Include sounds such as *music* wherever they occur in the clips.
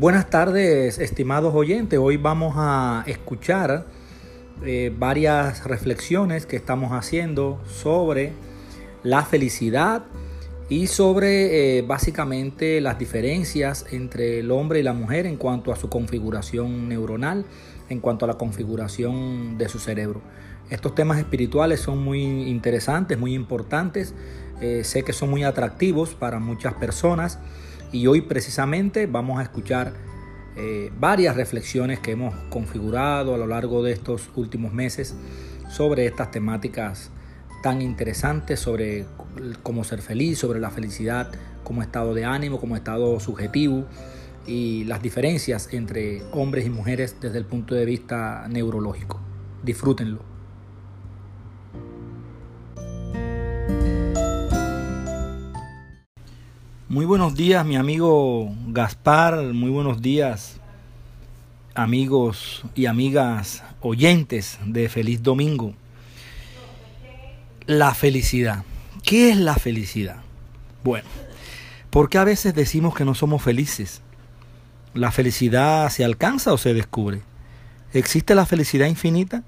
Buenas tardes, estimados oyentes. Hoy vamos a escuchar eh, varias reflexiones que estamos haciendo sobre la felicidad y sobre eh, básicamente las diferencias entre el hombre y la mujer en cuanto a su configuración neuronal, en cuanto a la configuración de su cerebro. Estos temas espirituales son muy interesantes, muy importantes, eh, sé que son muy atractivos para muchas personas y hoy precisamente vamos a escuchar eh, varias reflexiones que hemos configurado a lo largo de estos últimos meses sobre estas temáticas tan interesantes sobre cómo ser feliz, sobre la felicidad como estado de ánimo, como estado subjetivo y las diferencias entre hombres y mujeres desde el punto de vista neurológico. Disfrútenlo. Muy buenos días, mi amigo Gaspar. Muy buenos días, amigos y amigas oyentes de Feliz Domingo. La felicidad. ¿Qué es la felicidad? Bueno, ¿por qué a veces decimos que no somos felices? ¿La felicidad se alcanza o se descubre? ¿Existe la felicidad infinita?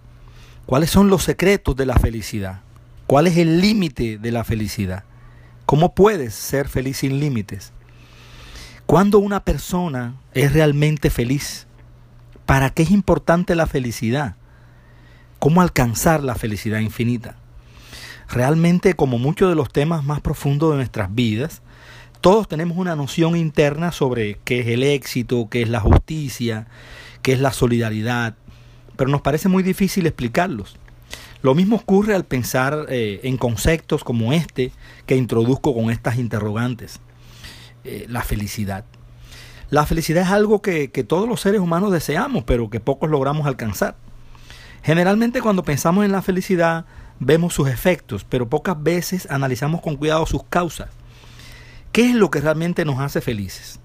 ¿Cuáles son los secretos de la felicidad? ¿Cuál es el límite de la felicidad? ¿Cómo puedes ser feliz sin límites? Cuando una persona es realmente feliz, ¿para qué es importante la felicidad? ¿Cómo alcanzar la felicidad infinita? Realmente, como muchos de los temas más profundos de nuestras vidas, todos tenemos una noción interna sobre qué es el éxito, qué es la justicia, qué es la solidaridad, pero nos parece muy difícil explicarlos. Lo mismo ocurre al pensar eh, en conceptos como este que introduzco con estas interrogantes. Eh, la felicidad. La felicidad es algo que, que todos los seres humanos deseamos, pero que pocos logramos alcanzar. Generalmente cuando pensamos en la felicidad, vemos sus efectos, pero pocas veces analizamos con cuidado sus causas. ¿Qué es lo que realmente nos hace felices?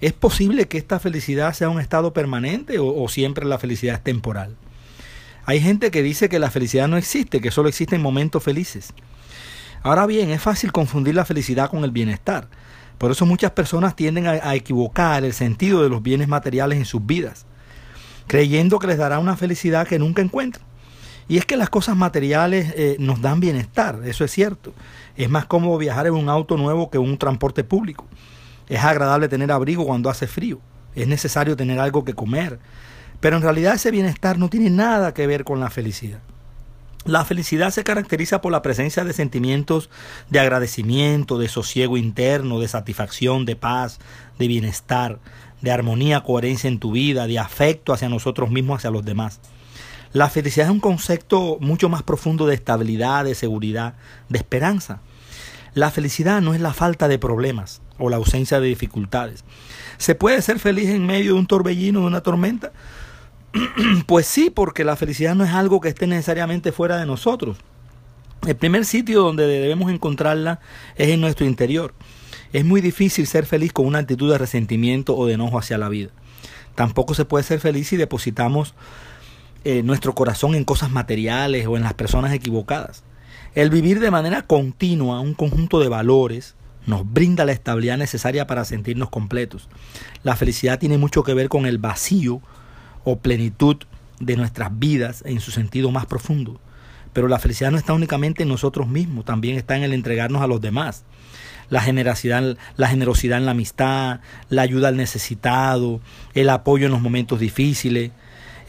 ¿Es posible que esta felicidad sea un estado permanente o, siempre la felicidad es temporal? Hay gente que dice que la felicidad no existe, que solo existen momentos felices. Ahora bien, es fácil confundir la felicidad con el bienestar. Por eso muchas personas tienden a equivocar el sentido de los bienes materiales en sus vidas, creyendo que les dará una felicidad que nunca encuentran. Y es que las cosas materiales eh, nos dan bienestar, eso es cierto. Es más cómodo viajar en un auto nuevo que en un transporte público. Es agradable tener abrigo cuando hace frío. Es necesario tener algo que comer. Pero en realidad ese bienestar no tiene nada que ver con la felicidad. La felicidad se caracteriza por la presencia de sentimientos de agradecimiento, de sosiego interno, de satisfacción, de paz, de bienestar, de armonía, coherencia en tu vida, de afecto hacia nosotros mismos, hacia los demás. La felicidad es un concepto mucho más profundo de estabilidad, de seguridad, de esperanza. La felicidad no es la falta de problemas o la ausencia de dificultades. ¿Se puede ser feliz en medio de un torbellino, de una tormenta? *clears throat* pues sí, porque la felicidad no es algo que esté necesariamente fuera de nosotros. El primer sitio donde debemos encontrarla es en nuestro interior. Es muy difícil ser feliz con una actitud de resentimiento o de enojo hacia la vida. Tampoco se puede ser feliz si depositamos eh, nuestro corazón en cosas materiales o en las personas equivocadas. El vivir de manera continua un conjunto de valores nos brinda la estabilidad necesaria para sentirnos completos. La felicidad tiene mucho que ver con el vacío o plenitud de nuestras vidas en su sentido más profundo. Pero la felicidad no está únicamente en nosotros mismos, también está en el entregarnos a los demás. La generosidad, la generosidad en la amistad, la ayuda al necesitado, el apoyo en los momentos difíciles,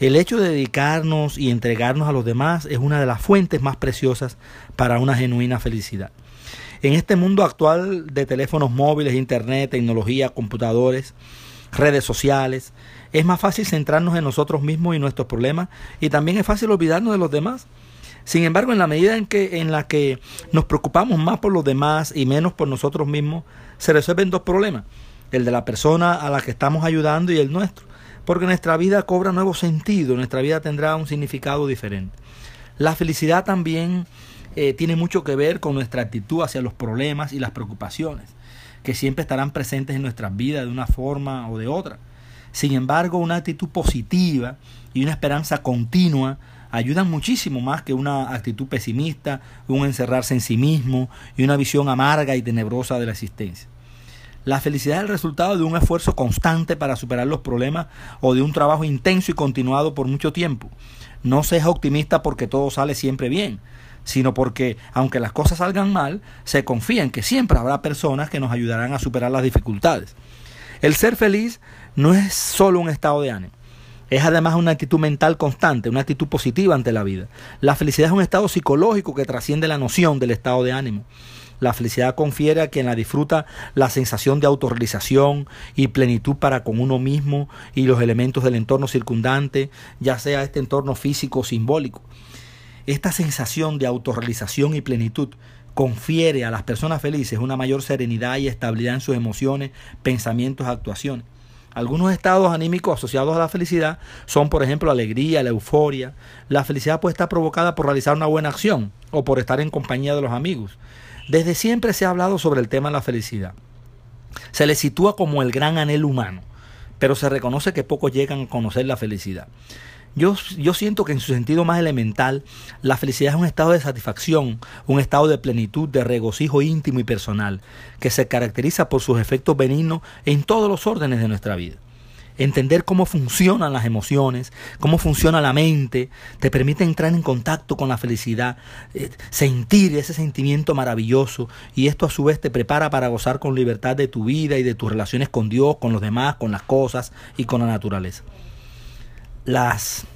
el hecho de dedicarnos y entregarnos a los demás es una de las fuentes más preciosas para una genuina felicidad. En este mundo actual de teléfonos móviles, internet, tecnología, computadores, redes sociales, es más fácil centrarnos en nosotros mismos y nuestros problemas y también es fácil olvidarnos de los demás. Sin embargo, en la medida en que en la que nos preocupamos más por los demás y menos por nosotros mismos, se resuelven dos problemas, el de la persona a la que estamos ayudando y el nuestro porque nuestra vida cobra nuevo sentido, nuestra vida tendrá un significado diferente. La felicidad también eh, tiene mucho que ver con nuestra actitud hacia los problemas y las preocupaciones, que siempre estarán presentes en nuestras vidas de una forma o de otra. Sin embargo, una actitud positiva y una esperanza continua ayudan muchísimo más que una actitud pesimista, un encerrarse en sí mismo y una visión amarga y tenebrosa de la existencia. La felicidad es el resultado de un esfuerzo constante para superar los problemas o de un trabajo intenso y continuado por mucho tiempo. No seas optimista porque todo sale siempre bien, sino porque, aunque las cosas salgan mal, se confía en que siempre habrá personas que nos ayudarán a superar las dificultades. El ser feliz no es solo un estado de ánimo. Es además una actitud mental constante, una actitud positiva ante la vida. La felicidad es un estado psicológico que trasciende la noción del estado de ánimo. La felicidad confiere a quien la disfruta la sensación de autorrealización y plenitud para con uno mismo y los elementos del entorno circundante, ya sea este entorno físico o simbólico. Esta sensación de autorrealización y plenitud confiere a las personas felices una mayor serenidad y estabilidad en sus emociones, pensamientos, actuaciones. Algunos estados anímicos asociados a la felicidad son, por ejemplo, la alegría, la euforia. La felicidad puede estar provocada por realizar una buena acción o por estar en compañía de los amigos. Desde siempre se ha hablado sobre el tema de la felicidad. Se le sitúa como el gran anhelo humano, pero se reconoce que pocos llegan a conocer la felicidad. Yo, yo, siento que en su sentido más elemental, la felicidad es un estado de satisfacción, un estado de plenitud, de regocijo íntimo y personal, que se caracteriza por sus efectos benignos en todos los órdenes de nuestra vida. Entender cómo funcionan las emociones, cómo funciona la mente, te permite entrar en contacto con la felicidad, eh, sentir ese sentimiento maravilloso y esto a su vez te prepara para gozar con libertad de tu vida y de tus relaciones con Dios, con los demás, con las cosas y con la naturaleza las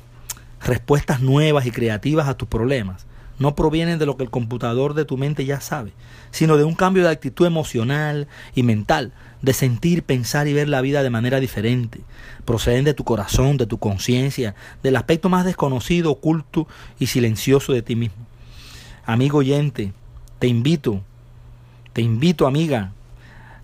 respuestas nuevas y creativas a tus problemas no provienen de lo que el computador de tu mente ya sabe, sino de un cambio de actitud emocional y mental, de sentir, pensar y ver la vida de manera diferente. Proceden de tu corazón, de tu conciencia, del aspecto más desconocido, oculto y silencioso de ti mismo. Amigo oyente, te invito, te invito amiga,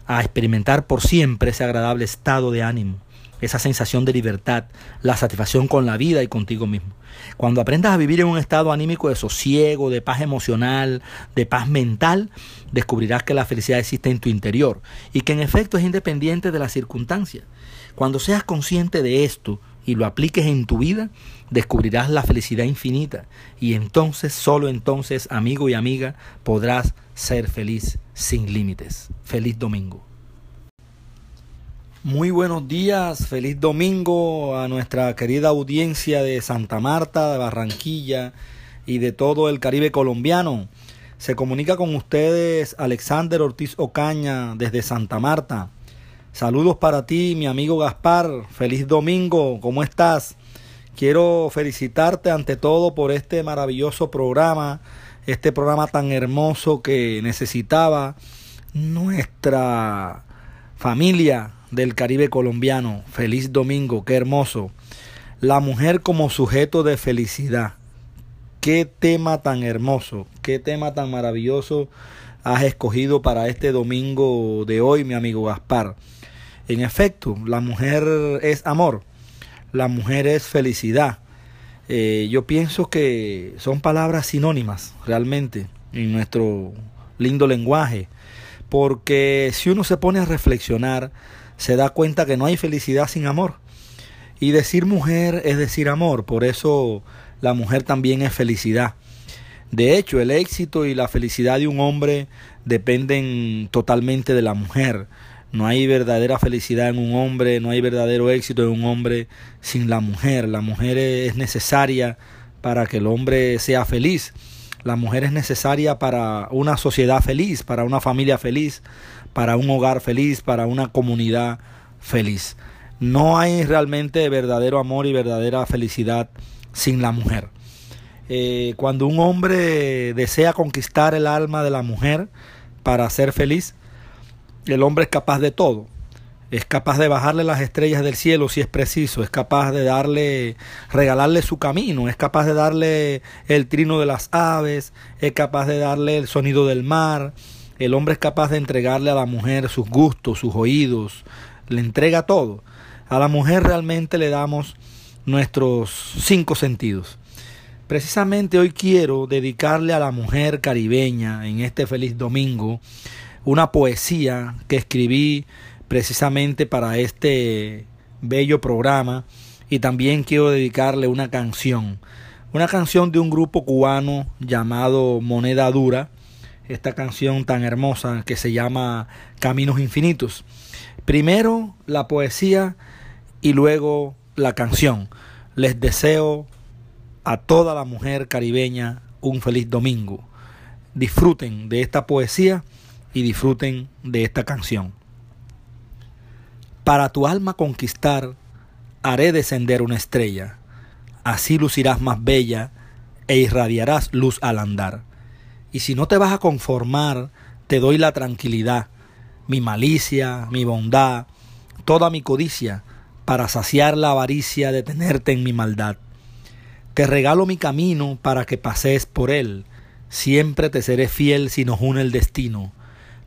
a experimentar por siempre ese agradable estado de ánimo esa sensación de libertad, la satisfacción con la vida y contigo mismo. Cuando aprendas a vivir en un estado anímico de sosiego, de paz emocional, de paz mental, descubrirás que la felicidad existe en tu interior y que en efecto es independiente de las circunstancias. Cuando seas consciente de esto y lo apliques en tu vida, descubrirás la felicidad infinita y entonces, solo entonces, amigo y amiga, podrás ser feliz sin límites. Feliz domingo. Muy buenos días, feliz domingo a nuestra querida audiencia de Santa Marta, de Barranquilla y de todo el Caribe colombiano. Se comunica con ustedes Alexander Ortiz Ocaña desde Santa Marta. Saludos para ti, mi amigo Gaspar. Feliz domingo, ¿cómo estás? Quiero felicitarte ante todo por este maravilloso programa, este programa tan hermoso que necesitaba nuestra familia del Caribe colombiano. Feliz domingo, qué hermoso. La mujer como sujeto de felicidad. Qué tema tan hermoso, qué tema tan maravilloso has escogido para este domingo de hoy, mi amigo Gaspar. En efecto, la mujer es amor, la mujer es felicidad. Eh, yo pienso que son palabras sinónimas realmente en nuestro lindo lenguaje, porque si uno se pone a reflexionar, se da cuenta que no hay felicidad sin amor. Y decir mujer es decir amor, por eso la mujer también es felicidad. De hecho, el éxito y la felicidad de un hombre dependen totalmente de la mujer. No hay verdadera felicidad en un hombre, no hay verdadero éxito en un hombre sin la mujer. La mujer es necesaria para que el hombre sea feliz. La mujer es necesaria para una sociedad feliz, para una familia feliz, para un hogar feliz, para una comunidad feliz. No hay realmente verdadero amor y verdadera felicidad sin la mujer. Eh, cuando un hombre desea conquistar el alma de la mujer para ser feliz, el hombre es capaz de todo. Es capaz de bajarle las estrellas del cielo si es preciso, es capaz de darle, regalarle su camino, es capaz de darle el trino de las aves, es capaz de darle el sonido del mar, el hombre es capaz de entregarle a la mujer sus gustos, sus oídos, le entrega todo. A la mujer realmente le damos nuestros cinco sentidos. Precisamente hoy quiero dedicarle a la mujer caribeña en este feliz domingo una poesía que escribí precisamente para este bello programa y también quiero dedicarle una canción, una canción de un grupo cubano llamado Moneda Dura esta canción tan hermosa que se llama Caminos Infinitos. Primero la poesía y luego la canción. Les deseo a toda la mujer caribeña un feliz domingo. Disfruten de esta poesía y disfruten de esta canción. Para tu alma conquistar, haré descender una estrella. Así lucirás más bella e irradiarás luz al andar. Y si no te vas a conformar, te doy la tranquilidad, mi malicia, mi bondad, toda mi codicia, para saciar la avaricia de tenerte en mi maldad. Te regalo mi camino para que pases por él. Siempre te seré fiel si nos une el destino.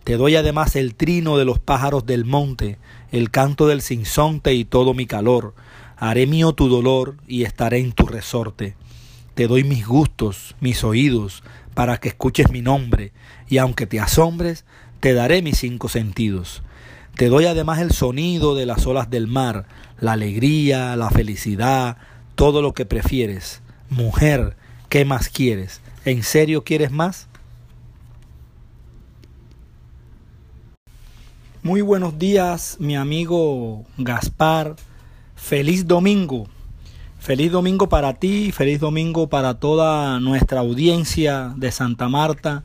Te doy además el trino de los pájaros del monte, el canto del sinsonte y todo mi calor. Haré mío tu dolor y estaré en tu resorte. Te doy mis gustos, mis oídos, para que escuches mi nombre, y aunque te asombres, te daré mis cinco sentidos. Te doy además el sonido de las olas del mar, la alegría, la felicidad, todo lo que prefieres. Mujer, ¿qué más quieres? ¿En serio quieres más? Muy buenos días, mi amigo Gaspar. Feliz domingo. Feliz domingo para ti, feliz domingo para toda nuestra audiencia de Santa Marta,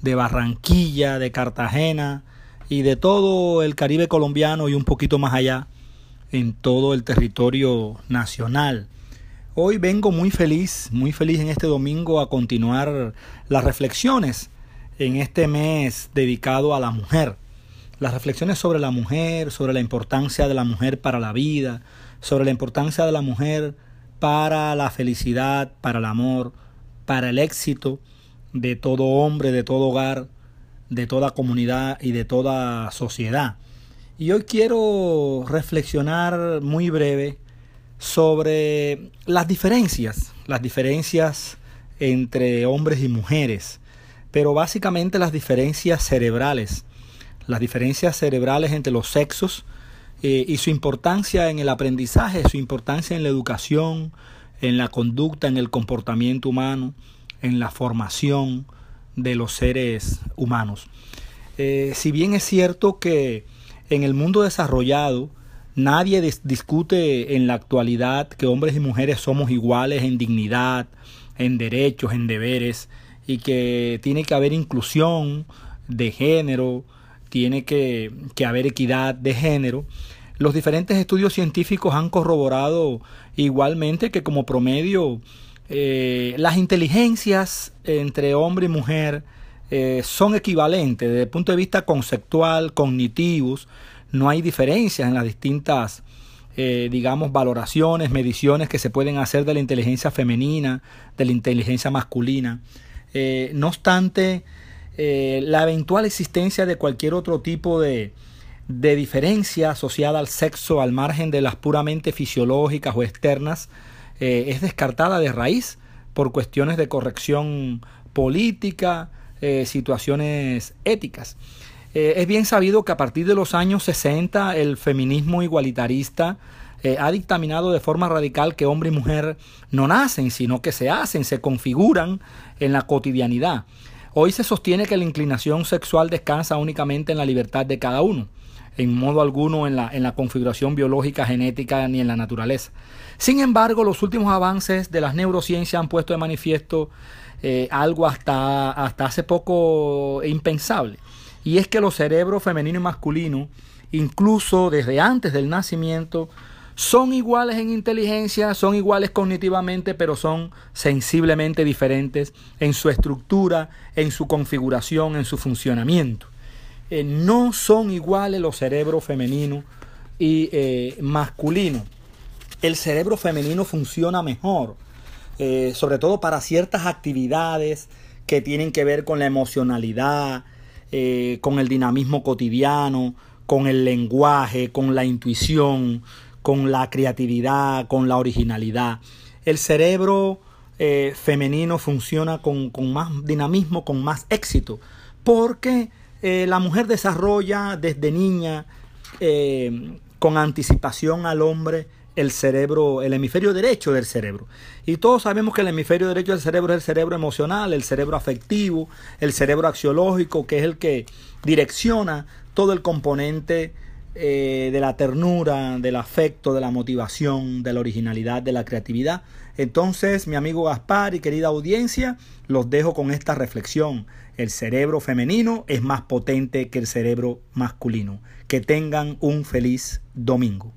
de Barranquilla, de Cartagena y de todo el Caribe colombiano y un poquito más allá en todo el territorio nacional. Hoy vengo muy feliz, muy feliz en este domingo a continuar las reflexiones en este mes dedicado a la mujer. Las reflexiones sobre la mujer, sobre la importancia de la mujer para la vida, sobre la importancia de la mujer para la felicidad, para el amor, para el éxito de todo hombre, de todo hogar, de toda comunidad y de toda sociedad. Y hoy quiero reflexionar muy breve sobre las diferencias, las diferencias entre hombres y mujeres, pero básicamente las diferencias cerebrales, las diferencias cerebrales entre los sexos eh, y su importancia en el aprendizaje, su importancia en la educación, en la conducta, en el comportamiento humano, en la formación de los seres humanos. Eh, si bien es cierto que en el mundo desarrollado Nadie discute en la actualidad que hombres y mujeres somos iguales en dignidad, en derechos, en deberes, y que tiene que haber inclusión de género, tiene que, haber equidad de género. Los diferentes estudios científicos han corroborado igualmente que como promedio eh, las inteligencias entre hombre y mujer eh, son equivalentes desde el punto de vista conceptual, cognitivos, no hay diferencias en las distintas, eh, digamos, valoraciones, mediciones que se pueden hacer de la inteligencia femenina, de la inteligencia masculina. No obstante, eh, la eventual existencia de cualquier otro tipo de, diferencia asociada al sexo al margen de las puramente fisiológicas o externas es descartada de raíz por cuestiones de corrección política, situaciones éticas. Eh, es bien sabido que a partir de los años 60 el feminismo igualitarista eh, ha dictaminado de forma radical que hombre y mujer no nacen, sino que se hacen, se configuran en la cotidianidad. Hoy se sostiene que la inclinación sexual descansa únicamente en la libertad de cada uno, en modo alguno en la, en la configuración biológica, genética ni en la naturaleza. Sin embargo, los últimos avances de las neurociencias han puesto de manifiesto eh, algo hasta, hasta hace poco impensable y es que los cerebros femenino y masculino, incluso desde antes del nacimiento, son iguales en inteligencia, son iguales cognitivamente, pero son sensiblemente diferentes en su estructura, en su configuración, en su funcionamiento. Eh, no son iguales los cerebros femenino y eh, masculino. El cerebro femenino funciona mejor, eh, sobre todo para ciertas actividades que tienen que ver con la emocionalidad, con el dinamismo cotidiano, con el lenguaje, con la intuición, con la creatividad, con la originalidad. El cerebro eh, femenino funciona con, más dinamismo, con más éxito, porque eh, la mujer desarrolla desde niña con anticipación al hombre el cerebro, el hemisferio derecho del cerebro. Y todos sabemos que el hemisferio derecho del cerebro es el cerebro emocional, el cerebro afectivo, el cerebro axiológico, que es el que direcciona todo el componente eh, de la ternura, del afecto, de la motivación, de la originalidad, de la creatividad. Entonces, mi amigo Gaspar y querida audiencia, los dejo con esta reflexión. El cerebro femenino es más potente que el cerebro masculino. Que tengan un feliz domingo.